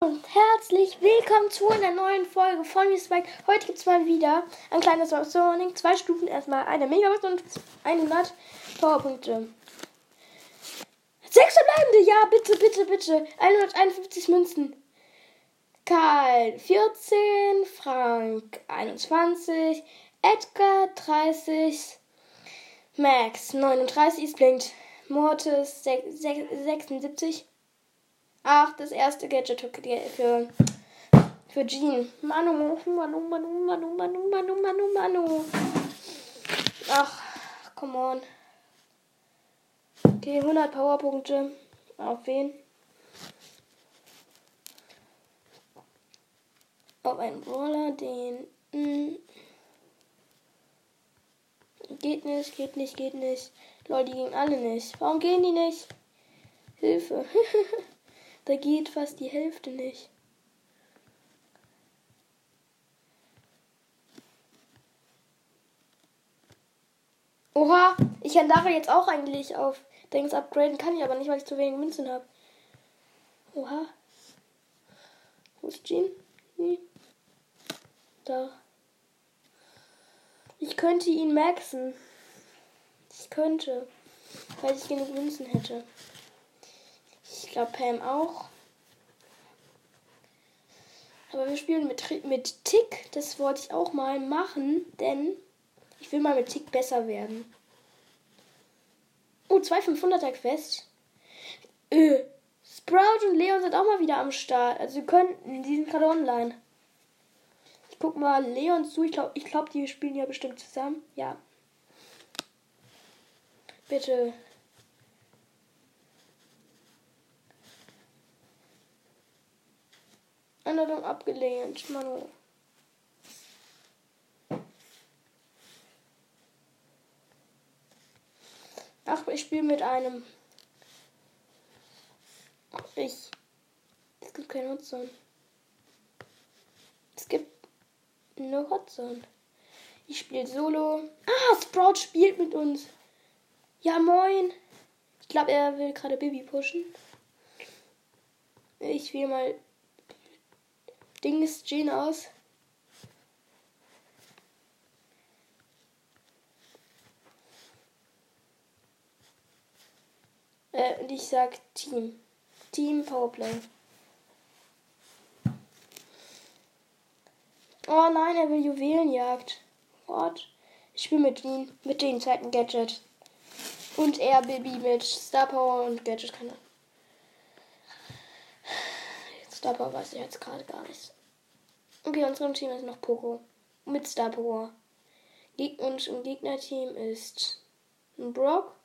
und herzlich willkommen zu einer neuen Folge von Spike. Heute gibt es mal wieder ein kleines Warning. Zwei Stufen, erstmal eine Megabyte und 100 Powerpunkte. Sechs verbleibende, ja, bitte, bitte, bitte. 151 Münzen. Karl 14, Frank 21, Edgar 30, Max 39, es blinkt. Mortis 76. Ach, das erste Gadget für, für Jean. Manu, Manu, Manu, Manu, Manu, Manu, Manu, Manu. Ach, come on. Okay, 100 Powerpunkte. Auf wen? Auf einen Brawler, den. Mh, hm. geht nicht, geht nicht, geht nicht. Leute, die gehen alle nicht. Warum gehen die nicht? Hilfe. Da geht fast die Hälfte nicht. Oha, ich kann Dara jetzt auch eigentlich auf Dings upgraden, kann ich aber nicht, weil ich zu wenig Münzen habe. Oha. Wo ist Jean? Hm. Da. Ich könnte ihn maxen. Ich könnte, weil ich genug Münzen hätte. Ich glaube Pam auch. Aber wir spielen mit, mit Tick. Das wollte ich auch mal machen, denn ich will mal mit Tick besser werden. Oh, zwei 500er Quest. Äh, Sprout und Leon sind auch mal wieder am Start. Also wir könnten, die sind gerade online. Ich guck mal Leon zu. Ich glaube, ich glaub, die spielen ja bestimmt zusammen. Ja. Bitte Einladung abgelehnt. Manu. Ach, ich spiele mit einem. Ich. Es gibt keine Hotzone. Es gibt eine Hotzone. Ich spiele Solo. Ah, Sprout spielt mit uns. Ja, moin. Ich glaube, er will gerade Baby pushen. Ich will mal Ding ist Jean aus. Äh, und ich sag Team. Team Powerplay. Oh nein, er will Juwelenjagd. What? Ich spiele mit ihm, mit den zweiten Gadget. Und er Baby mit Star Power und Gadget kann er. Star weiß ich jetzt gerade gar nicht. Okay, unserem Team ist noch Poco. Mit Star Power. Und im Gegnerteam ist ein Brock,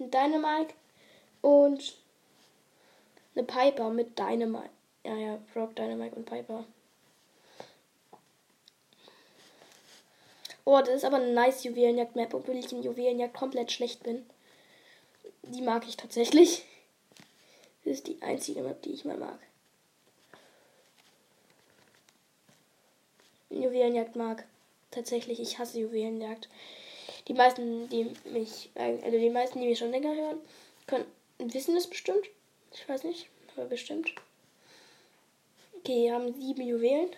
ein Dynamite und eine Piper mit Dynamite. Ja, ja, Brock, Dynamite und Piper. Oh, das ist aber eine nice Juwelenjagd-Map, obwohl ich in Juwelenjagd komplett schlecht bin. Die mag ich tatsächlich. Das ist die einzige Map, die ich mal mag. Juwelenjagd mag. Tatsächlich, ich hasse Juwelenjagd. Die meisten, die mich, also die meisten, die mich schon länger hören, können, wissen es bestimmt. Ich weiß nicht, aber bestimmt. Okay, wir haben sieben Juwelen.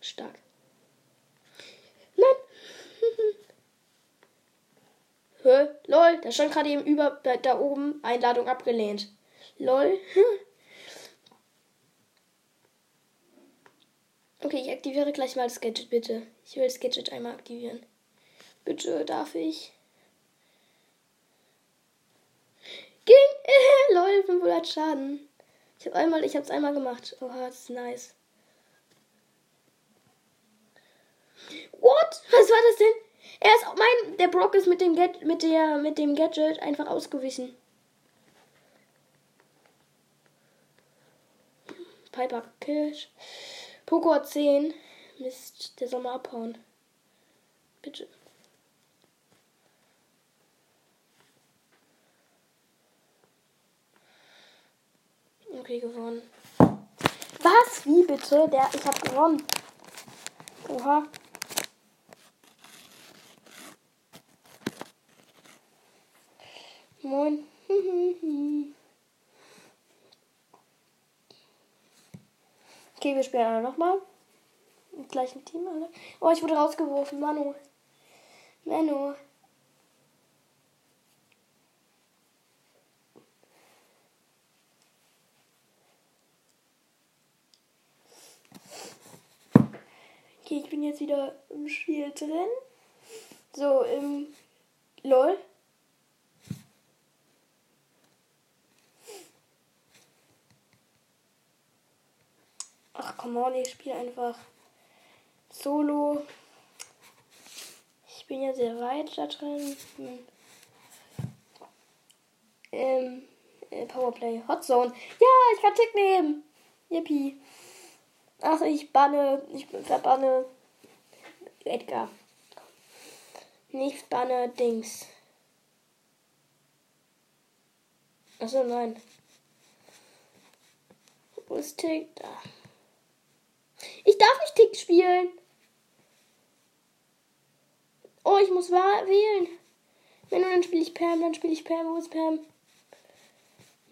Stark. Nein! Hä? Lol, da stand gerade eben über, da oben Einladung abgelehnt. Lol. Okay, ich aktiviere gleich mal das Gadget, bitte. Ich will das Gadget einmal aktivieren. Bitte, darf ich? Ging! Äh, lol, 500 Schaden. Ich habe einmal, ich hab's einmal gemacht. Oha, das ist nice. What? Was war das denn? Er ist mein, der Brock ist mit dem Get, mit der, mit dem Gadget einfach ausgewichen. Piper Kirsch. Poco hat 10. Mist, der soll mal abhauen. Bitte. Okay, gewonnen. Was? Wie bitte? Der, ich hab gewonnen. Oha. Moin. Okay, wir spielen alle nochmal. Im gleichen Team alle. Oh, ich wurde rausgeworfen. Manu. Manu. Okay, ich bin jetzt wieder im Spiel drin. So, im LOL. Ach, komm on, ich spiele einfach Solo. Ich bin ja sehr weit da drin. Hm. Ähm, äh, Powerplay, Hotzone. Ja, ich kann Tick nehmen. Yippie. Ach, ich banne, ich verbanne Edgar. Nicht banne Dings. Achso, nein. Wo ist Tick? Da. Ich darf nicht Tick spielen. Oh, ich muss wählen. Wenn dann spiele ich Pam, dann spiele ich Pam. Wo ist Pam?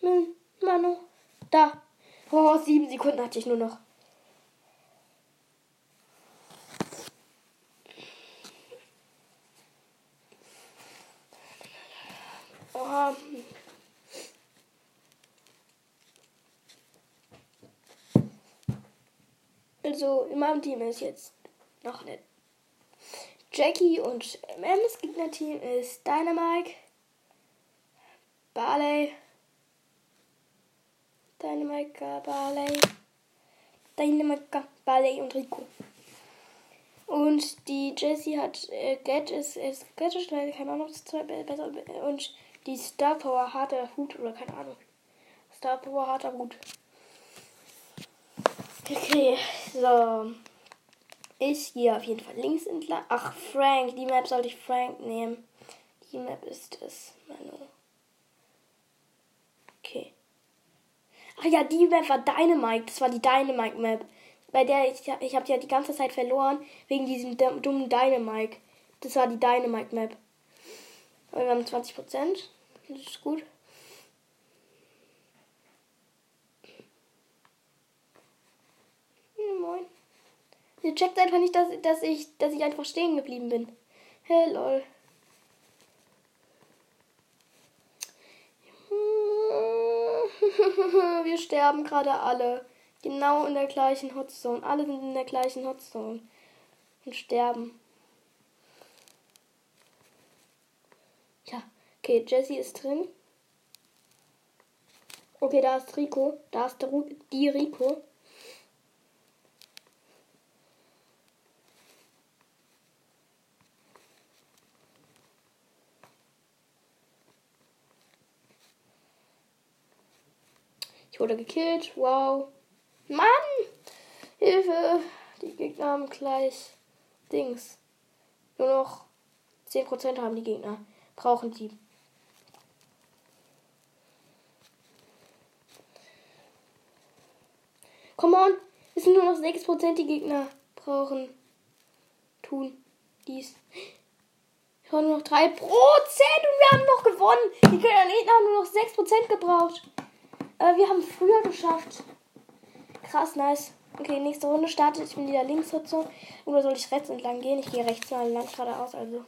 Hm, Manu. Da. Oh, sieben Sekunden hatte ich nur noch. Oha. Also in meinem Team ist jetzt noch eine Jackie und Mems Gegnerteam ist Dynamite, Barley, Dynamite, Barley, Dynamite, Barley und Rico. Und die Jessie hat äh, Get ist, ist Get ist leider keine Ahnung, besser und die Star Power harter Hut oder keine Ahnung. Star Power harter Hut. Okay, so. Ich gehe auf jeden Fall links entlang. Ach, Frank. Die Map sollte ich Frank nehmen. Die Map ist es, Manu. Okay. Ach ja, die Map war Dynamite. Das war die Dynamite Map. Bei der ich, ich habe ja die ganze Zeit verloren wegen diesem dummen Dynamite. Das war die Dynamite Map. Aber wir haben 20%. Das ist gut. Moin. Ihr checkt einfach nicht, dass, dass, ich, dass ich einfach stehen geblieben bin. Hey, lol. Wir sterben gerade alle. Genau in der gleichen Hotzone. Alle sind in der gleichen Hotzone. Und sterben. Ja, okay, Jesse ist drin. Okay, da ist Rico. Da ist der, die Rico. Ich wurde gekillt. Wow. Mann! Hilfe! Die Gegner haben gleich Dings. Nur noch 10% haben die Gegner. Brauchen die. Come on! Es sind nur noch 6% die Gegner brauchen. Tun dies. Wir haben nur noch 3% und wir haben noch gewonnen. Die Gegner haben nur noch 6% gebraucht. Aber wir haben früher geschafft. Krass, nice. Okay, nächste Runde startet. Ich bin wieder links so. Oder soll ich rechts entlang gehen? Ich gehe rechts mal lang geradeaus, also.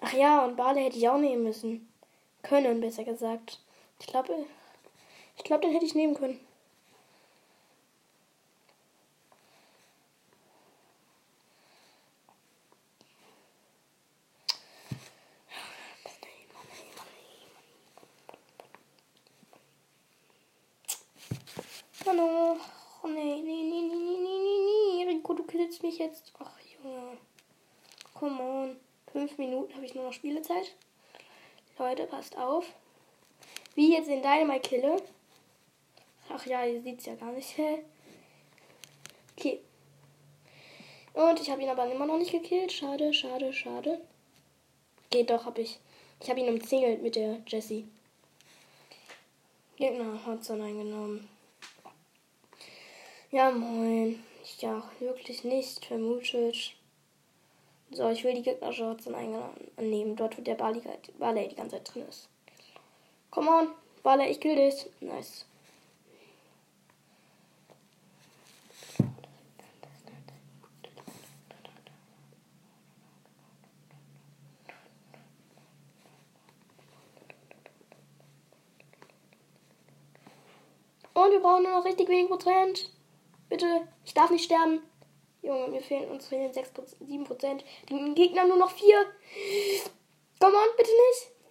Ach ja, und Bale hätte ich auch nehmen müssen. Können, besser gesagt. Ich glaube, ich glaube, den hätte ich nehmen können. Hallo. Oh nee, nee, nee, nee, nee, nee, nee. Killst mich jetzt. Ach, Junge. Come on. Fünf Minuten habe ich nur noch Spielezeit. Leute, passt auf. Wie jetzt in Dynamite kille. Ach ja, ihr seht es ja gar nicht. Okay. Und ich habe ihn aber immer noch nicht gekillt. Schade, schade, schade. Geht doch, habe ich. Ich habe ihn umzingelt mit der Jessie. Gegner hat dann eingenommen. Ja, moin. Ja wirklich nicht vermutet. So, ich will die gegnerische Hotline annehmen. Dort, wo der Barley, Barley die ganze Zeit drin ist. Come on, Barley, ich kill dich. Nice. Und wir brauchen nur noch richtig wenig Prozent. Bitte, ich darf nicht sterben. Junge, mir fehlen uns fehlen 6, 7 Prozent. Die Gegner nur noch 4. Come on, bitte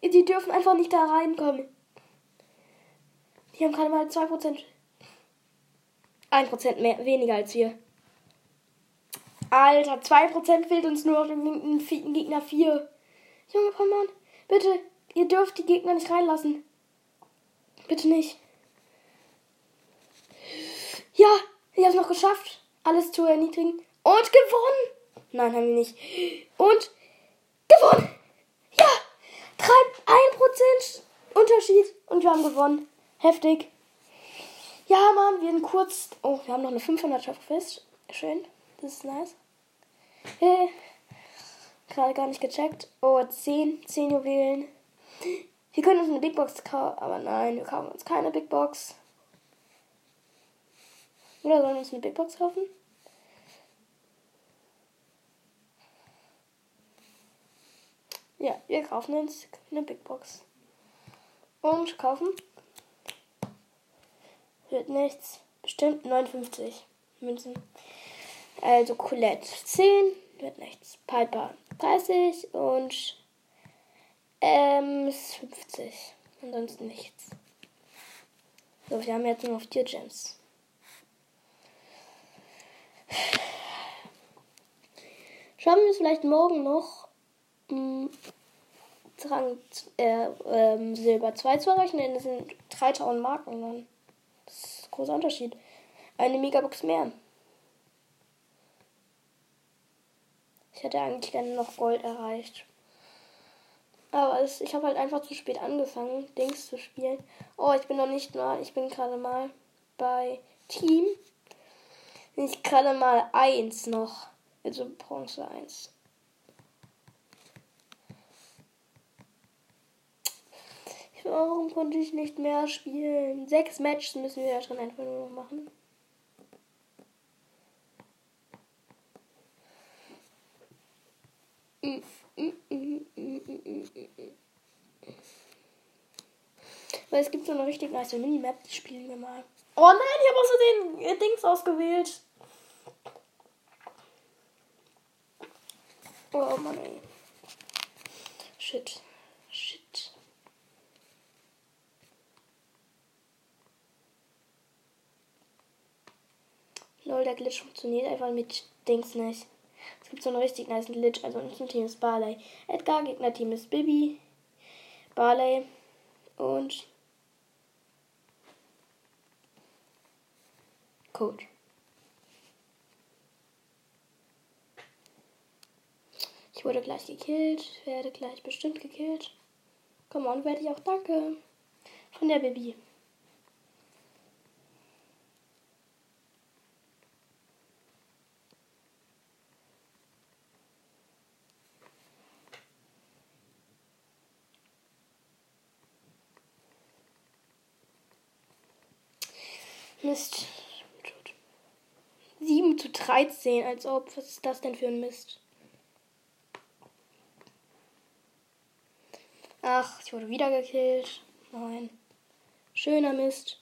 nicht. Die dürfen einfach nicht da reinkommen. Die haben gerade mal 2 Prozent. 1 Prozent mehr, weniger als wir. Alter, 2% fehlt uns nur noch den Gegner 4. Junge, come on. Bitte, ihr dürft die Gegner nicht reinlassen. Bitte nicht. Ja, ich habe es noch geschafft, alles zu erniedrigen. Und gewonnen. Nein, haben wir nicht. Und gewonnen. Ja, 1% Unterschied. Und wir haben gewonnen. Heftig. Ja, Mann, wir sind kurz. Oh, wir haben noch eine 500 fest. Schön. Das ist nice. Hey. Gerade gar nicht gecheckt. Oh, 10. 10 Juwelen. Wir können uns eine Big Box kaufen. Aber nein, wir kaufen uns keine Big Box. Oder sollen wir uns eine Big Box kaufen? Ja, wir kaufen uns eine Big Box. Und kaufen. Wird nichts. Bestimmt 59 Münzen. Also Colette 10. Wird nichts. Piper 30 und ähm 50. Ansonsten nichts. So, wir haben jetzt nur noch 4 Gems. Schaffen wir es vielleicht morgen noch, mh, Rang äh, äh, Silber 2 zu erreichen, denn das sind 3000 Marken dann. Das ist ein großer Unterschied. Eine Megabox mehr. Ich hätte eigentlich gerne noch Gold erreicht. Aber es, ich habe halt einfach zu spät angefangen, Dings zu spielen. Oh, ich bin noch nicht mal, ich bin gerade mal bei Team. Ich gerade mal 1 noch. Also Bronze 1. Warum konnte ich nicht mehr spielen? Sechs Matches müssen wir ja schon einfach nur noch machen. Weil es gibt so eine richtig nice Minimap, die spielen wir mal. Oh nein, ich habe auch so den Dings ausgewählt. Oh Mann, ey. Shit. Shit. Lol, der Glitch funktioniert einfach mit Dings nicht. Es gibt so einen richtig nice Glitch. Also unser Team ist Barley. Edgar, Gegner-Team ist Bibi. Barley und Code. Ich wurde gleich gekillt, werde gleich bestimmt gekillt. Komm on, werde ich auch danke. Von der Baby. Mist. 7 zu 13, als ob. Was ist das denn für ein Mist? Ach, ich wurde wieder gekillt. Nein. Schöner Mist.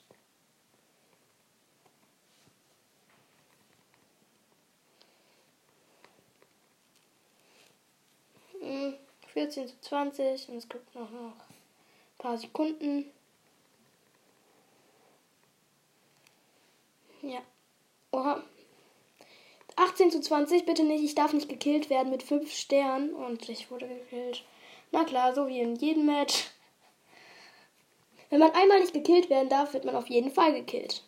Hm, 14 zu 20 und es gibt noch, noch ein paar Sekunden. Ja. Oha. 18 zu 20, bitte nicht. Ich darf nicht gekillt werden mit 5 Sternen. Und ich wurde gekillt. Na klar, so wie in jedem Match. Wenn man einmal nicht gekillt werden darf, wird man auf jeden Fall gekillt.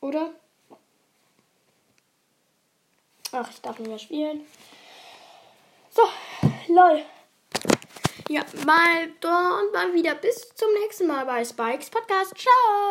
Oder? Ach, ich darf nicht mehr spielen. So, lol. Ja, mal da und mal wieder. Bis zum nächsten Mal bei Spikes Podcast. Ciao!